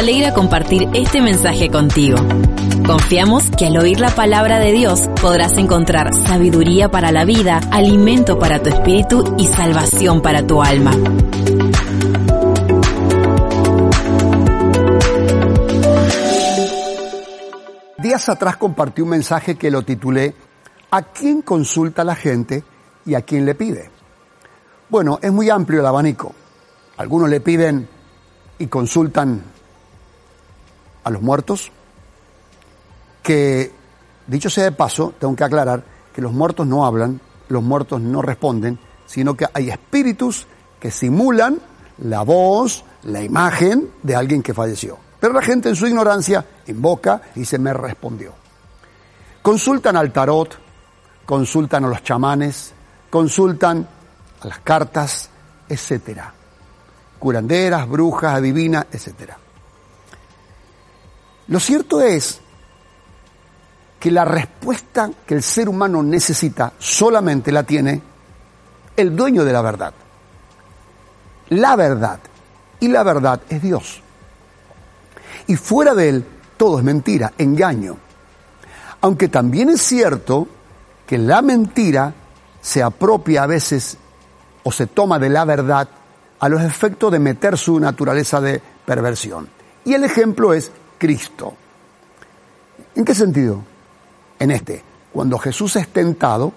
Alegra compartir este mensaje contigo. Confiamos que al oír la palabra de Dios podrás encontrar sabiduría para la vida, alimento para tu espíritu y salvación para tu alma. Días atrás compartí un mensaje que lo titulé ¿A quién consulta la gente y a quién le pide? Bueno, es muy amplio el abanico. Algunos le piden y consultan los muertos, que, dicho sea de paso, tengo que aclarar que los muertos no hablan, los muertos no responden, sino que hay espíritus que simulan la voz, la imagen de alguien que falleció. Pero la gente en su ignorancia invoca y se me respondió. Consultan al tarot, consultan a los chamanes, consultan a las cartas, etcétera. Curanderas, brujas, adivinas, etcétera. Lo cierto es que la respuesta que el ser humano necesita solamente la tiene el dueño de la verdad. La verdad. Y la verdad es Dios. Y fuera de él todo es mentira, engaño. Aunque también es cierto que la mentira se apropia a veces o se toma de la verdad a los efectos de meter su naturaleza de perversión. Y el ejemplo es Cristo. ¿En qué sentido? En este, cuando Jesús es tentado,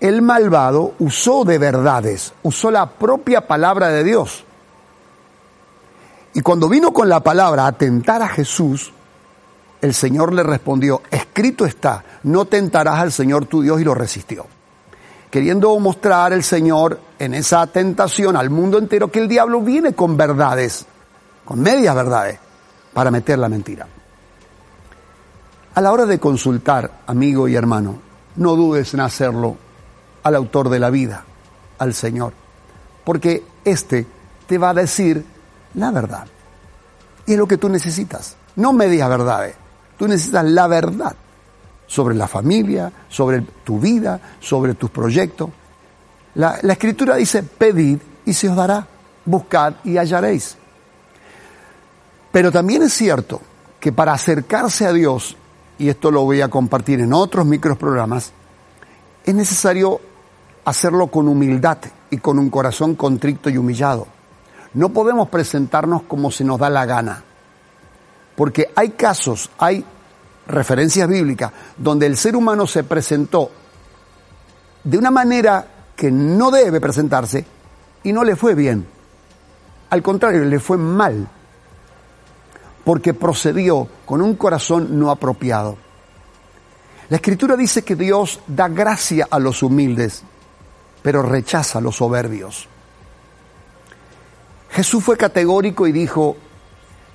el malvado usó de verdades, usó la propia palabra de Dios. Y cuando vino con la palabra a tentar a Jesús, el Señor le respondió, escrito está, no tentarás al Señor tu Dios y lo resistió. Queriendo mostrar el Señor en esa tentación al mundo entero que el diablo viene con verdades, con medias verdades, para meter la mentira. A la hora de consultar, amigo y hermano, no dudes en hacerlo al autor de la vida, al Señor, porque éste te va a decir la verdad. Y es lo que tú necesitas, no medias verdades. Tú necesitas la verdad sobre la familia, sobre tu vida, sobre tus proyectos. La, la, escritura dice, pedid y se os dará, buscad y hallaréis. Pero también es cierto que para acercarse a Dios, y esto lo voy a compartir en otros microprogramas, es necesario hacerlo con humildad y con un corazón contrito y humillado. No podemos presentarnos como se nos da la gana. Porque hay casos, hay referencias bíblicas, donde el ser humano se presentó de una manera que no debe presentarse y no le fue bien. Al contrario, le fue mal. Porque procedió con un corazón no apropiado. La escritura dice que Dios da gracia a los humildes, pero rechaza a los soberbios. Jesús fue categórico y dijo,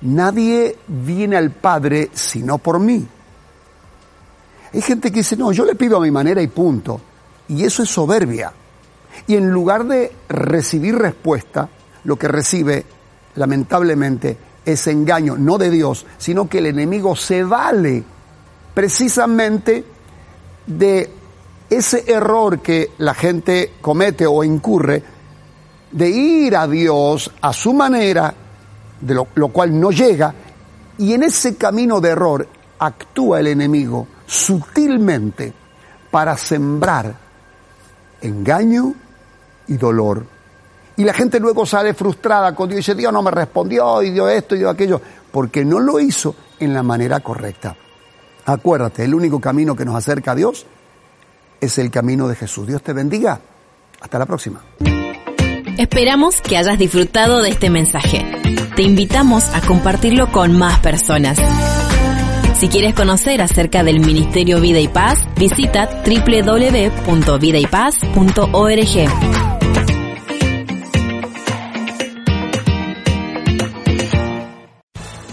nadie viene al Padre sino por mí. Hay gente que dice, no, yo le pido a mi manera y punto. Y eso es soberbia. Y en lugar de recibir respuesta, lo que recibe, lamentablemente, es engaño, no de Dios, sino que el enemigo se vale precisamente de ese error que la gente comete o incurre de ir a Dios a su manera, de lo, lo, cual no llega, y en ese camino de error actúa el enemigo sutilmente para sembrar engaño y dolor. Y la gente luego sale frustrada con Dios y dice, Dios no me respondió y dio esto y dio aquello, porque no lo hizo en la manera correcta. Acuérdate, el único camino que nos acerca a Dios es el camino de Jesús. Dios te bendiga. Hasta la próxima. Esperamos que hayas disfrutado de este mensaje. Te invitamos a compartirlo con más personas. Si quieres conocer acerca del Ministerio Vida y Paz, visita www.vidaypaz.org.